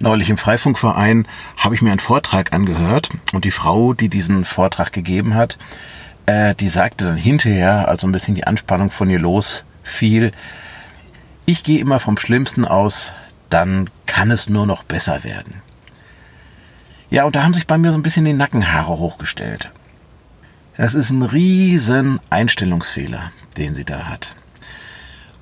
Neulich im Freifunkverein habe ich mir einen Vortrag angehört und die Frau, die diesen Vortrag gegeben hat, äh, die sagte dann hinterher, als so ein bisschen die Anspannung von ihr losfiel, ich gehe immer vom Schlimmsten aus, dann kann es nur noch besser werden. Ja, und da haben sich bei mir so ein bisschen die Nackenhaare hochgestellt. Das ist ein riesen Einstellungsfehler, den sie da hat.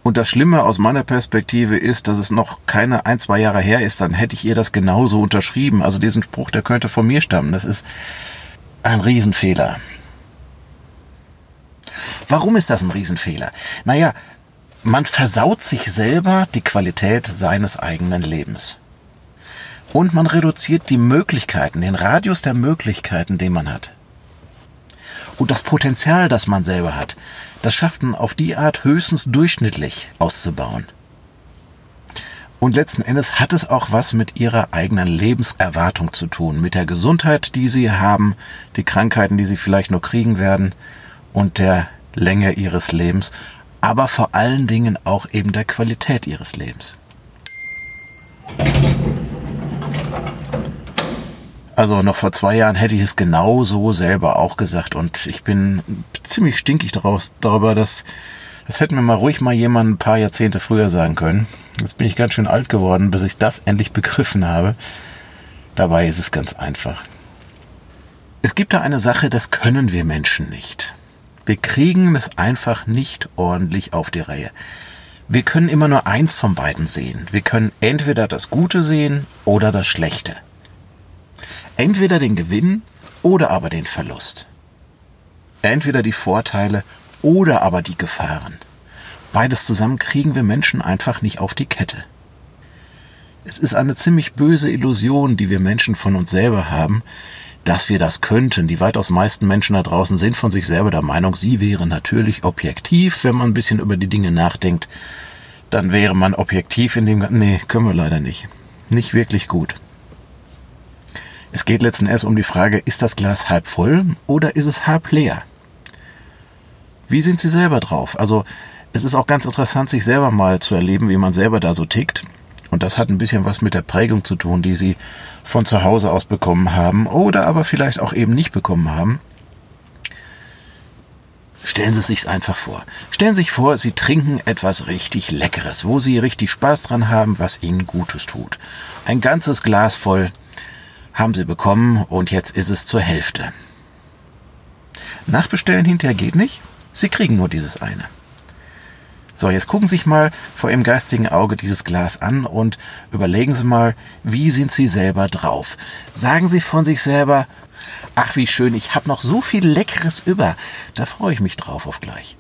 Und das Schlimme aus meiner Perspektive ist, dass es noch keine ein, zwei Jahre her ist, dann hätte ich ihr das genauso unterschrieben. Also diesen Spruch, der könnte von mir stammen. Das ist ein Riesenfehler. Warum ist das ein Riesenfehler? Naja, man versaut sich selber die Qualität seines eigenen Lebens. Und man reduziert die Möglichkeiten, den Radius der Möglichkeiten, den man hat. Und das Potenzial, das man selber hat, das schafft man auf die Art höchstens durchschnittlich auszubauen. Und letzten Endes hat es auch was mit ihrer eigenen Lebenserwartung zu tun, mit der Gesundheit, die sie haben, die Krankheiten, die sie vielleicht noch kriegen werden und der Länge ihres Lebens, aber vor allen Dingen auch eben der Qualität ihres Lebens. Also noch vor zwei Jahren hätte ich es genau so selber auch gesagt und ich bin ziemlich stinkig daraus, darüber, dass das hätte mir mal ruhig mal jemand ein paar Jahrzehnte früher sagen können. Jetzt bin ich ganz schön alt geworden, bis ich das endlich begriffen habe. Dabei ist es ganz einfach. Es gibt da eine Sache, das können wir Menschen nicht. Wir kriegen es einfach nicht ordentlich auf die Reihe. Wir können immer nur eins von beiden sehen. Wir können entweder das Gute sehen oder das Schlechte. Entweder den Gewinn oder aber den Verlust. Entweder die Vorteile oder aber die Gefahren. Beides zusammen kriegen wir Menschen einfach nicht auf die Kette. Es ist eine ziemlich böse Illusion, die wir Menschen von uns selber haben, dass wir das könnten. Die weitaus meisten Menschen da draußen sind von sich selber der Meinung, sie wären natürlich objektiv, wenn man ein bisschen über die Dinge nachdenkt. Dann wäre man objektiv in dem... Nee, können wir leider nicht. Nicht wirklich gut. Es geht letzten Endes um die Frage, ist das Glas halb voll oder ist es halb leer? Wie sind Sie selber drauf? Also es ist auch ganz interessant, sich selber mal zu erleben, wie man selber da so tickt. Und das hat ein bisschen was mit der Prägung zu tun, die Sie von zu Hause aus bekommen haben oder aber vielleicht auch eben nicht bekommen haben. Stellen Sie es sich einfach vor. Stellen Sie sich vor, Sie trinken etwas richtig Leckeres, wo Sie richtig Spaß dran haben, was Ihnen Gutes tut. Ein ganzes Glas voll haben Sie bekommen und jetzt ist es zur Hälfte. Nachbestellen hinterher geht nicht. Sie kriegen nur dieses eine. So, jetzt gucken Sie sich mal vor Ihrem geistigen Auge dieses Glas an und überlegen Sie mal, wie sind Sie selber drauf? Sagen Sie von sich selber, ach wie schön, ich habe noch so viel Leckeres über, da freue ich mich drauf auf gleich.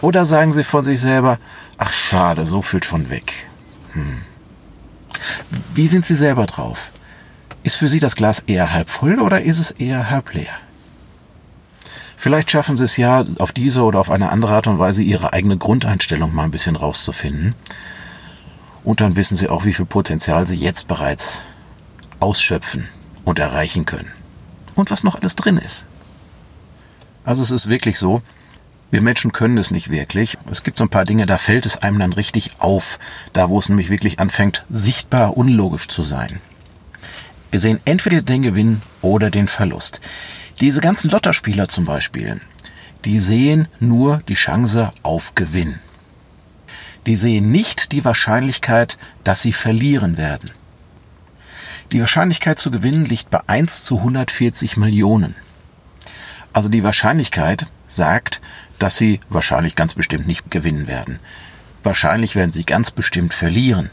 Oder sagen Sie von sich selber, ach schade, so viel schon weg. Hm. Wie sind Sie selber drauf? Ist für Sie das Glas eher halb voll oder ist es eher halb leer? Vielleicht schaffen Sie es ja, auf diese oder auf eine andere Art und Weise Ihre eigene Grundeinstellung mal ein bisschen rauszufinden. Und dann wissen Sie auch, wie viel Potenzial Sie jetzt bereits ausschöpfen und erreichen können. Und was noch alles drin ist. Also es ist wirklich so, wir Menschen können es nicht wirklich. Es gibt so ein paar Dinge, da fällt es einem dann richtig auf, da wo es nämlich wirklich anfängt, sichtbar unlogisch zu sein. Wir sehen entweder den Gewinn oder den Verlust. Diese ganzen Lotterspieler zum Beispiel, die sehen nur die Chance auf Gewinn. Die sehen nicht die Wahrscheinlichkeit, dass sie verlieren werden. Die Wahrscheinlichkeit zu gewinnen liegt bei 1 zu 140 Millionen. Also die Wahrscheinlichkeit sagt, dass sie wahrscheinlich ganz bestimmt nicht gewinnen werden. Wahrscheinlich werden sie ganz bestimmt verlieren.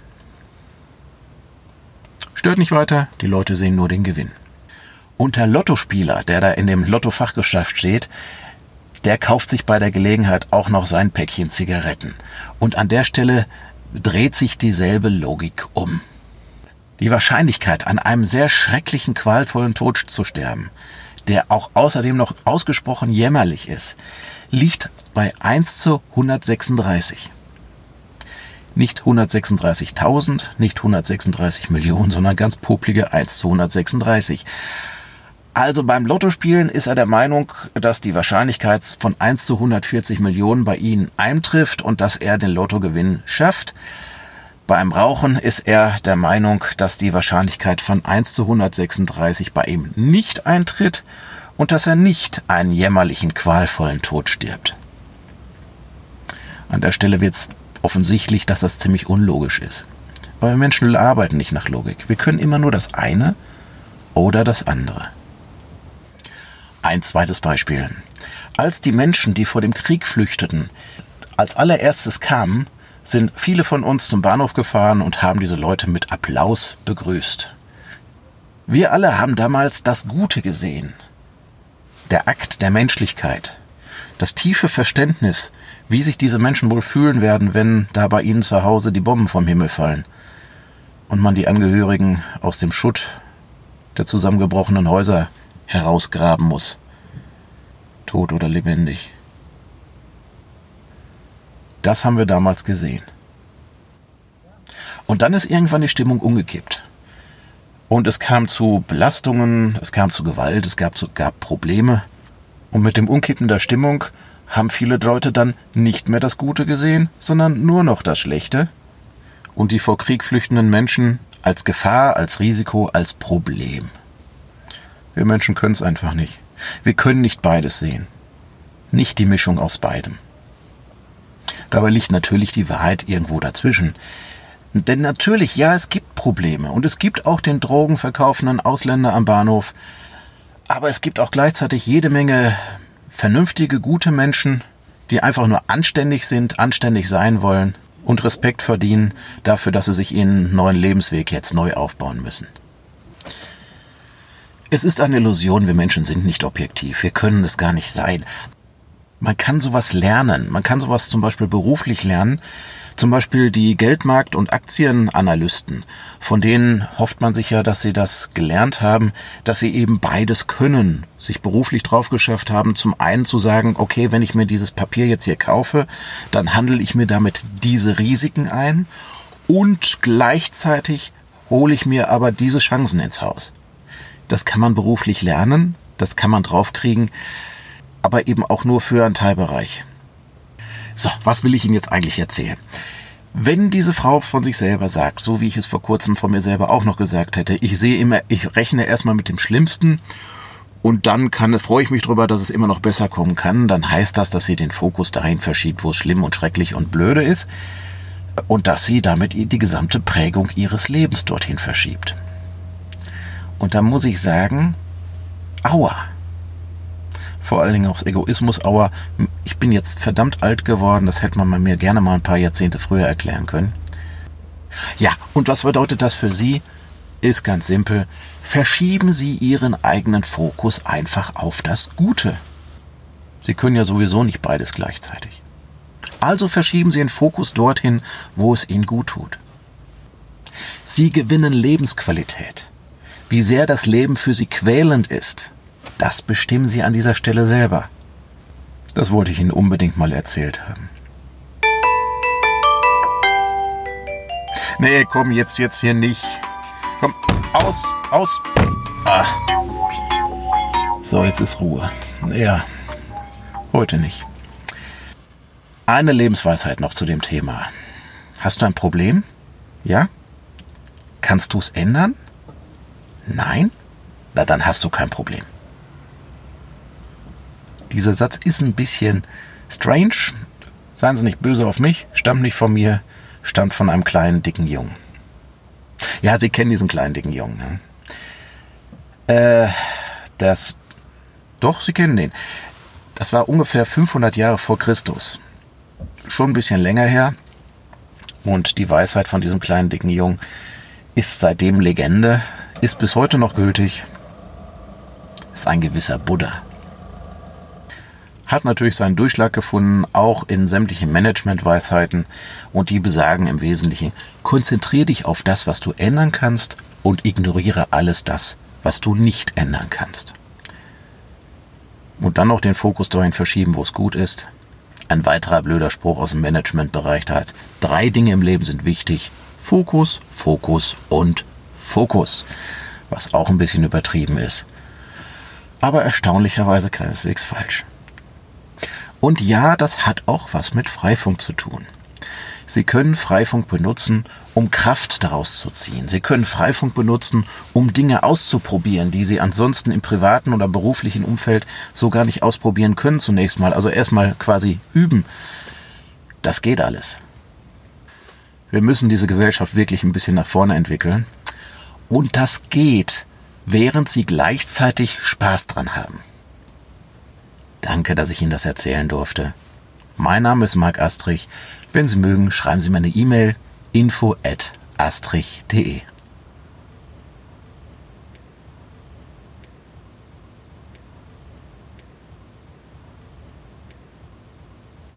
Stört nicht weiter, die Leute sehen nur den Gewinn. Und der Lottospieler, der da in dem Lottofachgeschäft steht, der kauft sich bei der Gelegenheit auch noch sein Päckchen Zigaretten. Und an der Stelle dreht sich dieselbe Logik um. Die Wahrscheinlichkeit, an einem sehr schrecklichen, qualvollen Tod zu sterben, der auch außerdem noch ausgesprochen jämmerlich ist, liegt bei 1 zu 136. Nicht 136.000, nicht 136 Millionen, sondern ganz poplige 1 zu 136. Also beim Lottospielen ist er der Meinung, dass die Wahrscheinlichkeit von 1 zu 140 Millionen bei Ihnen eintrifft und dass er den Lottogewinn schafft. Beim Rauchen ist er der Meinung, dass die Wahrscheinlichkeit von 1 zu 136 bei ihm nicht eintritt und dass er nicht einen jämmerlichen, qualvollen Tod stirbt. An der Stelle wird es offensichtlich, dass das ziemlich unlogisch ist. Aber wir Menschen arbeiten nicht nach Logik. Wir können immer nur das eine oder das andere. Ein zweites Beispiel. Als die Menschen, die vor dem Krieg flüchteten, als allererstes kamen, sind viele von uns zum Bahnhof gefahren und haben diese Leute mit Applaus begrüßt. Wir alle haben damals das Gute gesehen. Der Akt der Menschlichkeit. Das tiefe Verständnis, wie sich diese Menschen wohl fühlen werden, wenn da bei ihnen zu Hause die Bomben vom Himmel fallen und man die Angehörigen aus dem Schutt der zusammengebrochenen Häuser herausgraben muss. Tot oder lebendig. Das haben wir damals gesehen. Und dann ist irgendwann die Stimmung umgekippt. Und es kam zu Belastungen, es kam zu Gewalt, es gab, zu, gab Probleme. Und mit dem Umkippen der Stimmung haben viele Leute dann nicht mehr das Gute gesehen, sondern nur noch das Schlechte. Und die vor Krieg flüchtenden Menschen als Gefahr, als Risiko, als Problem. Wir Menschen können es einfach nicht. Wir können nicht beides sehen. Nicht die Mischung aus beidem. Dabei liegt natürlich die Wahrheit irgendwo dazwischen. Denn natürlich, ja, es gibt Probleme und es gibt auch den drogenverkaufenden Ausländer am Bahnhof, aber es gibt auch gleichzeitig jede Menge vernünftige, gute Menschen, die einfach nur anständig sind, anständig sein wollen und Respekt verdienen dafür, dass sie sich ihren neuen Lebensweg jetzt neu aufbauen müssen. Es ist eine Illusion, wir Menschen sind nicht objektiv, wir können es gar nicht sein man kann sowas lernen. Man kann sowas zum Beispiel beruflich lernen. Zum Beispiel die Geldmarkt- und Aktienanalysten. Von denen hofft man sich ja, dass sie das gelernt haben, dass sie eben beides können, sich beruflich drauf geschafft haben. Zum einen zu sagen, okay, wenn ich mir dieses Papier jetzt hier kaufe, dann handle ich mir damit diese Risiken ein und gleichzeitig hole ich mir aber diese Chancen ins Haus. Das kann man beruflich lernen, das kann man draufkriegen aber eben auch nur für einen Teilbereich. So, was will ich Ihnen jetzt eigentlich erzählen? Wenn diese Frau von sich selber sagt, so wie ich es vor kurzem von mir selber auch noch gesagt hätte, ich sehe immer, ich rechne erstmal mit dem Schlimmsten und dann kann, freue ich mich darüber, dass es immer noch besser kommen kann, dann heißt das, dass sie den Fokus dahin verschiebt, wo es schlimm und schrecklich und blöde ist und dass sie damit die gesamte Prägung ihres Lebens dorthin verschiebt. Und da muss ich sagen, aua vor allen Dingen auch Egoismus, aber ich bin jetzt verdammt alt geworden, das hätte man mir gerne mal ein paar Jahrzehnte früher erklären können. Ja, und was bedeutet das für Sie? Ist ganz simpel. Verschieben Sie Ihren eigenen Fokus einfach auf das Gute. Sie können ja sowieso nicht beides gleichzeitig. Also verschieben Sie den Fokus dorthin, wo es Ihnen gut tut. Sie gewinnen Lebensqualität. Wie sehr das Leben für Sie quälend ist, das bestimmen Sie an dieser Stelle selber. Das wollte ich Ihnen unbedingt mal erzählt haben. Nee, komm, jetzt, jetzt hier nicht. Komm, aus, aus. Ah. So, jetzt ist Ruhe. Ja, heute nicht. Eine Lebensweisheit noch zu dem Thema. Hast du ein Problem? Ja? Kannst du es ändern? Nein? Na, dann hast du kein Problem. Dieser Satz ist ein bisschen strange. Seien Sie nicht böse auf mich, stammt nicht von mir, stammt von einem kleinen, dicken Jungen. Ja, Sie kennen diesen kleinen, dicken Jungen. Ne? Äh, das. Doch, Sie kennen den. Das war ungefähr 500 Jahre vor Christus. Schon ein bisschen länger her. Und die Weisheit von diesem kleinen, dicken Jungen ist seitdem Legende, ist bis heute noch gültig. Ist ein gewisser Buddha hat natürlich seinen Durchschlag gefunden, auch in sämtlichen Managementweisheiten und die besagen im Wesentlichen, konzentriere dich auf das, was du ändern kannst und ignoriere alles das, was du nicht ändern kannst. Und dann noch den Fokus dahin verschieben, wo es gut ist. Ein weiterer blöder Spruch aus dem Managementbereich da heißt, drei Dinge im Leben sind wichtig. Fokus, Fokus und Fokus. Was auch ein bisschen übertrieben ist. Aber erstaunlicherweise keineswegs falsch. Und ja, das hat auch was mit Freifunk zu tun. Sie können Freifunk benutzen, um Kraft daraus zu ziehen. Sie können Freifunk benutzen, um Dinge auszuprobieren, die Sie ansonsten im privaten oder beruflichen Umfeld so gar nicht ausprobieren können zunächst mal. Also erstmal quasi üben. Das geht alles. Wir müssen diese Gesellschaft wirklich ein bisschen nach vorne entwickeln. Und das geht, während Sie gleichzeitig Spaß dran haben. Danke, dass ich Ihnen das erzählen durfte. Mein Name ist Marc Astrich. Wenn Sie mögen, schreiben Sie mir eine E-Mail info at astrich.de.